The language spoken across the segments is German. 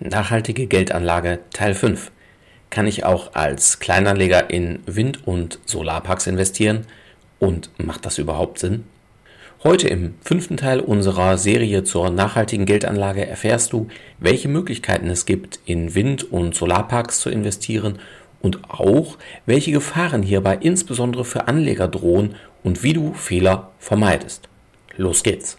Nachhaltige Geldanlage Teil 5. Kann ich auch als Kleinanleger in Wind- und Solarparks investieren? Und macht das überhaupt Sinn? Heute im fünften Teil unserer Serie zur nachhaltigen Geldanlage erfährst du, welche Möglichkeiten es gibt, in Wind- und Solarparks zu investieren und auch, welche Gefahren hierbei insbesondere für Anleger drohen und wie du Fehler vermeidest. Los geht's!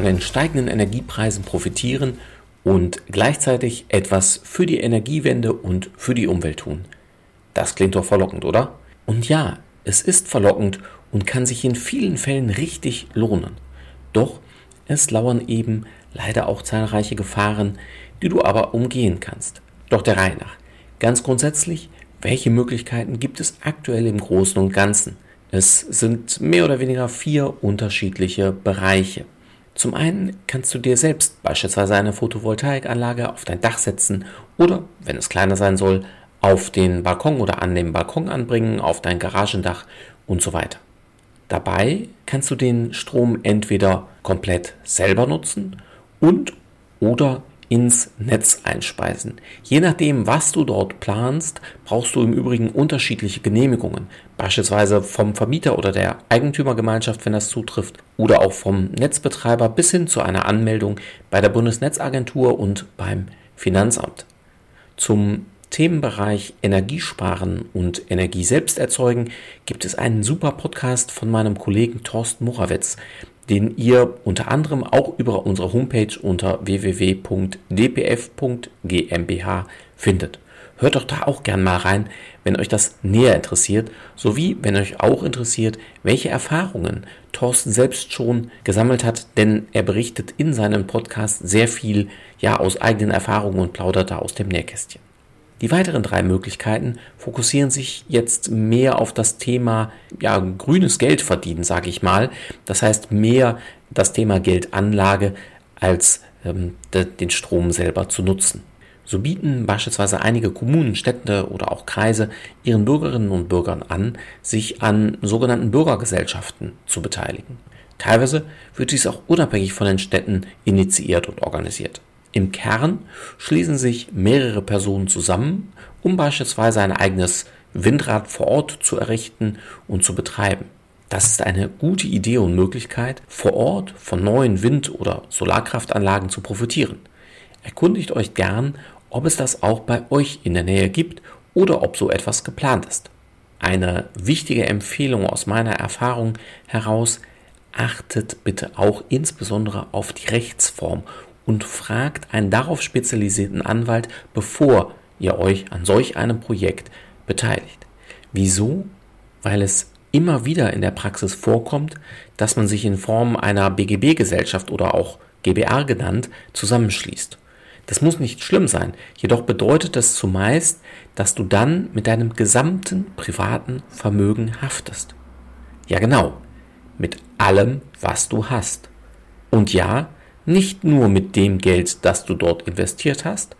Von den steigenden Energiepreisen profitieren und gleichzeitig etwas für die Energiewende und für die Umwelt tun. Das klingt doch verlockend, oder? Und ja, es ist verlockend und kann sich in vielen Fällen richtig lohnen. Doch es lauern eben leider auch zahlreiche Gefahren, die du aber umgehen kannst. Doch der Reihe nach. Ganz grundsätzlich, welche Möglichkeiten gibt es aktuell im Großen und Ganzen? Es sind mehr oder weniger vier unterschiedliche Bereiche. Zum einen kannst du dir selbst beispielsweise eine Photovoltaikanlage auf dein Dach setzen oder, wenn es kleiner sein soll, auf den Balkon oder an dem Balkon anbringen, auf dein Garagendach und so weiter. Dabei kannst du den Strom entweder komplett selber nutzen und oder ins Netz einspeisen. Je nachdem, was du dort planst, brauchst du im Übrigen unterschiedliche Genehmigungen, beispielsweise vom Vermieter oder der Eigentümergemeinschaft, wenn das zutrifft, oder auch vom Netzbetreiber bis hin zu einer Anmeldung bei der Bundesnetzagentur und beim Finanzamt. Zum Themenbereich Energiesparen und Energie selbst erzeugen gibt es einen super Podcast von meinem Kollegen Thorsten Morawetz, den ihr unter anderem auch über unsere Homepage unter www.dpf.gmbh findet. Hört doch da auch gern mal rein, wenn euch das näher interessiert, sowie wenn euch auch interessiert, welche Erfahrungen Thorsten selbst schon gesammelt hat, denn er berichtet in seinem Podcast sehr viel ja aus eigenen Erfahrungen und plaudert da aus dem Nähkästchen. Die weiteren drei Möglichkeiten fokussieren sich jetzt mehr auf das Thema ja, grünes Geld verdienen, sage ich mal. Das heißt mehr das Thema Geldanlage als ähm, de, den Strom selber zu nutzen. So bieten beispielsweise einige Kommunen, Städte oder auch Kreise ihren Bürgerinnen und Bürgern an, sich an sogenannten Bürgergesellschaften zu beteiligen. Teilweise wird dies auch unabhängig von den Städten initiiert und organisiert. Im Kern schließen sich mehrere Personen zusammen, um beispielsweise ein eigenes Windrad vor Ort zu errichten und zu betreiben. Das ist eine gute Idee und Möglichkeit, vor Ort von neuen Wind- oder Solarkraftanlagen zu profitieren. Erkundigt euch gern, ob es das auch bei euch in der Nähe gibt oder ob so etwas geplant ist. Eine wichtige Empfehlung aus meiner Erfahrung heraus, achtet bitte auch insbesondere auf die Rechtsform und fragt einen darauf spezialisierten Anwalt, bevor ihr euch an solch einem Projekt beteiligt. Wieso? Weil es immer wieder in der Praxis vorkommt, dass man sich in Form einer BGB-Gesellschaft oder auch GBR genannt zusammenschließt. Das muss nicht schlimm sein, jedoch bedeutet das zumeist, dass du dann mit deinem gesamten privaten Vermögen haftest. Ja genau, mit allem, was du hast. Und ja, nicht nur mit dem Geld, das du dort investiert hast,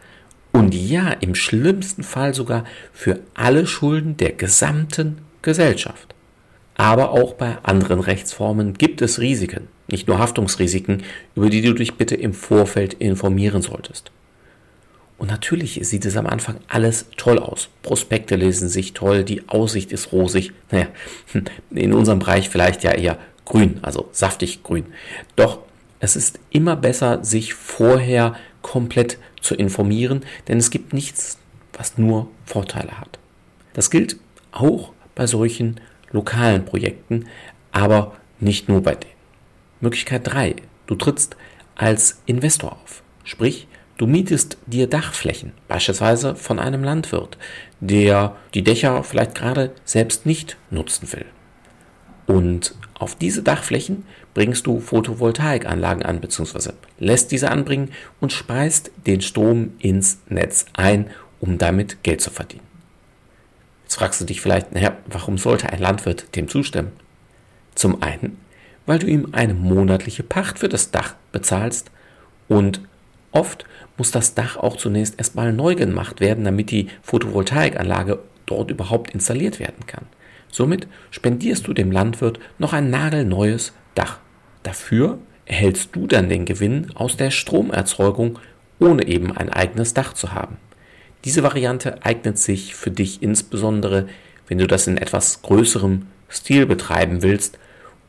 und ja, im schlimmsten Fall sogar für alle Schulden der gesamten Gesellschaft. Aber auch bei anderen Rechtsformen gibt es Risiken, nicht nur Haftungsrisiken, über die du dich bitte im Vorfeld informieren solltest. Und natürlich sieht es am Anfang alles toll aus. Prospekte lesen sich toll, die Aussicht ist rosig. Naja, in unserem Bereich vielleicht ja eher grün, also saftig grün. Doch es ist immer besser, sich vorher komplett zu informieren, denn es gibt nichts, was nur Vorteile hat. Das gilt auch bei solchen lokalen Projekten, aber nicht nur bei denen. Möglichkeit 3. Du trittst als Investor auf. Sprich, du mietest dir Dachflächen, beispielsweise von einem Landwirt, der die Dächer vielleicht gerade selbst nicht nutzen will. Und auf diese Dachflächen bringst du Photovoltaikanlagen an, beziehungsweise lässt diese anbringen und speist den Strom ins Netz ein, um damit Geld zu verdienen. Jetzt fragst du dich vielleicht, naja, warum sollte ein Landwirt dem zustimmen? Zum einen, weil du ihm eine monatliche Pacht für das Dach bezahlst und oft muss das Dach auch zunächst erstmal neu gemacht werden, damit die Photovoltaikanlage dort überhaupt installiert werden kann. Somit spendierst du dem Landwirt noch ein nagelneues Dach. Dafür erhältst du dann den Gewinn aus der Stromerzeugung, ohne eben ein eigenes Dach zu haben. Diese Variante eignet sich für dich insbesondere, wenn du das in etwas größerem Stil betreiben willst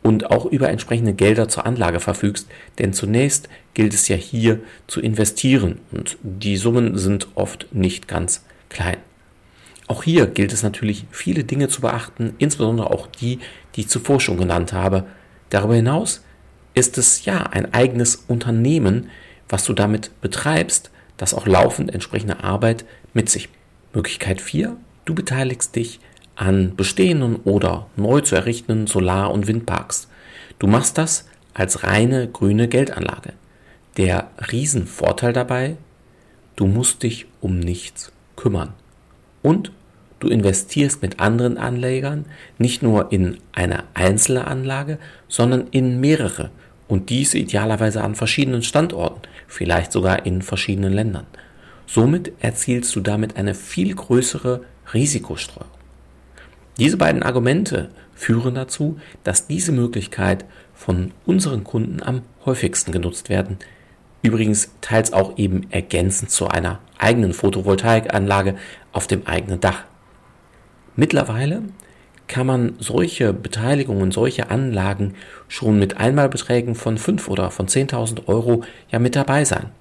und auch über entsprechende Gelder zur Anlage verfügst, denn zunächst gilt es ja hier zu investieren und die Summen sind oft nicht ganz klein. Auch hier gilt es natürlich, viele Dinge zu beachten, insbesondere auch die, die ich zuvor schon genannt habe. Darüber hinaus ist es ja ein eigenes Unternehmen, was du damit betreibst, das auch laufend entsprechende Arbeit mit sich. Möglichkeit 4. Du beteiligst dich an bestehenden oder neu zu errichtenden Solar- und Windparks. Du machst das als reine grüne Geldanlage. Der Riesenvorteil dabei, du musst dich um nichts kümmern. Und Du investierst mit anderen Anlegern nicht nur in eine einzelne Anlage, sondern in mehrere und diese idealerweise an verschiedenen Standorten, vielleicht sogar in verschiedenen Ländern. Somit erzielst du damit eine viel größere Risikostreuung. Diese beiden Argumente führen dazu, dass diese Möglichkeit von unseren Kunden am häufigsten genutzt werden. Übrigens teils auch eben ergänzend zu einer eigenen Photovoltaikanlage auf dem eigenen Dach. Mittlerweile kann man solche Beteiligungen, solche Anlagen schon mit Einmalbeträgen von 5 oder von 10.000 Euro ja mit dabei sein.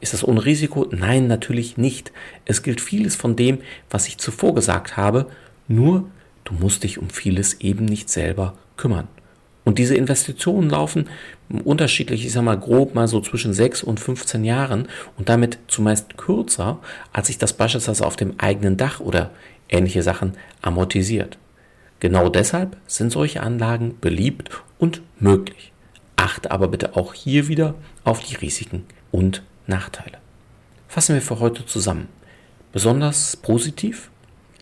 Ist das ohne Risiko? Nein, natürlich nicht. Es gilt vieles von dem, was ich zuvor gesagt habe, nur du musst dich um vieles eben nicht selber kümmern. Und diese Investitionen laufen unterschiedlich, ich sag mal grob mal so zwischen 6 und 15 Jahren und damit zumeist kürzer, als ich das beispielsweise auf dem eigenen Dach oder ähnliche Sachen amortisiert. Genau deshalb sind solche Anlagen beliebt und möglich. Achte aber bitte auch hier wieder auf die Risiken und Nachteile. Fassen wir für heute zusammen. Besonders positiv?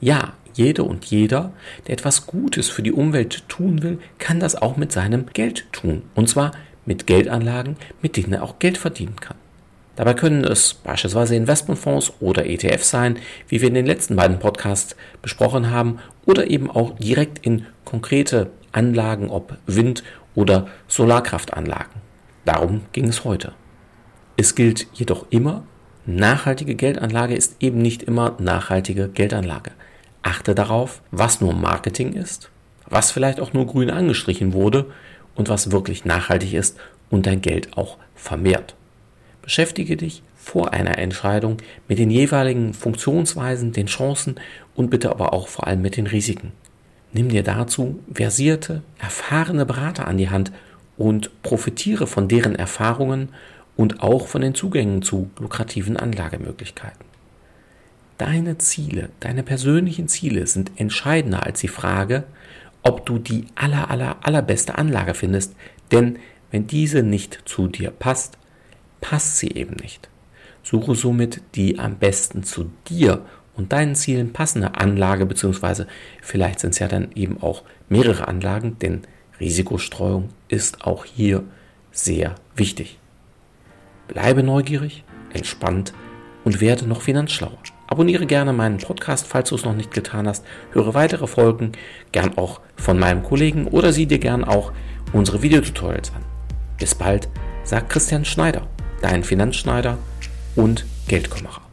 Ja, jede und jeder, der etwas Gutes für die Umwelt tun will, kann das auch mit seinem Geld tun. Und zwar mit Geldanlagen, mit denen er auch Geld verdienen kann. Dabei können es beispielsweise Investmentfonds oder ETFs sein, wie wir in den letzten beiden Podcasts besprochen haben, oder eben auch direkt in konkrete Anlagen, ob Wind- oder Solarkraftanlagen. Darum ging es heute. Es gilt jedoch immer, nachhaltige Geldanlage ist eben nicht immer nachhaltige Geldanlage. Achte darauf, was nur Marketing ist, was vielleicht auch nur grün angestrichen wurde und was wirklich nachhaltig ist und dein Geld auch vermehrt. Beschäftige dich vor einer Entscheidung mit den jeweiligen Funktionsweisen, den Chancen und bitte aber auch vor allem mit den Risiken. Nimm dir dazu versierte, erfahrene Berater an die Hand und profitiere von deren Erfahrungen und auch von den Zugängen zu lukrativen Anlagemöglichkeiten. Deine Ziele, deine persönlichen Ziele sind entscheidender als die Frage, ob du die aller, aller, allerbeste Anlage findest, denn wenn diese nicht zu dir passt, passt sie eben nicht. Suche somit die am besten zu dir und deinen Zielen passende Anlage, beziehungsweise vielleicht sind es ja dann eben auch mehrere Anlagen, denn Risikostreuung ist auch hier sehr wichtig. Bleibe neugierig, entspannt und werde noch finanzschlauer. Abonniere gerne meinen Podcast, falls du es noch nicht getan hast. Höre weitere Folgen, gern auch von meinem Kollegen oder sieh dir gern auch unsere Videotutorials an. Bis bald, sagt Christian Schneider dein Finanzschneider und Geldkümmerer.